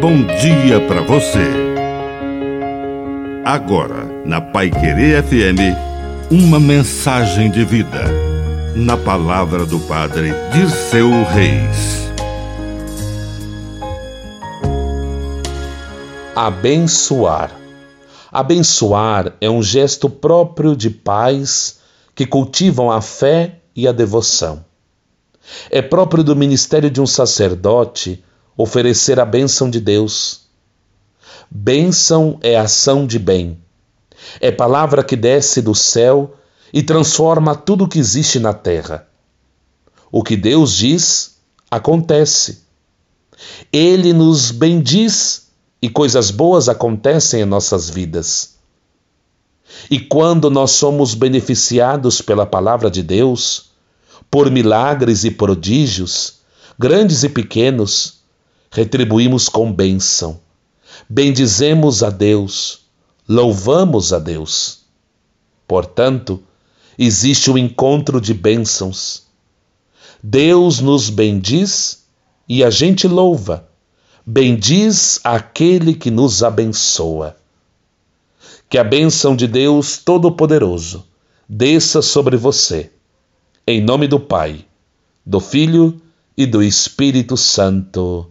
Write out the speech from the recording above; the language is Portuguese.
bom dia para você. Agora, na Pai Querer FM, uma mensagem de vida. Na palavra do Padre Dirceu Reis. Abençoar. Abençoar é um gesto próprio de pais que cultivam a fé e a devoção. É próprio do ministério de um sacerdote oferecer a bênção de Deus. Bênção é ação de bem. É palavra que desce do céu e transforma tudo o que existe na terra. O que Deus diz, acontece. Ele nos bendiz e coisas boas acontecem em nossas vidas. E quando nós somos beneficiados pela palavra de Deus, por milagres e prodígios, grandes e pequenos, retribuímos com bênção. Bendizemos a Deus, louvamos a Deus. Portanto, existe o um encontro de bênçãos. Deus nos bendiz e a gente louva. Bendiz aquele que nos abençoa. Que a bênção de Deus Todo-Poderoso desça sobre você. Em nome do Pai, do Filho e do Espírito Santo.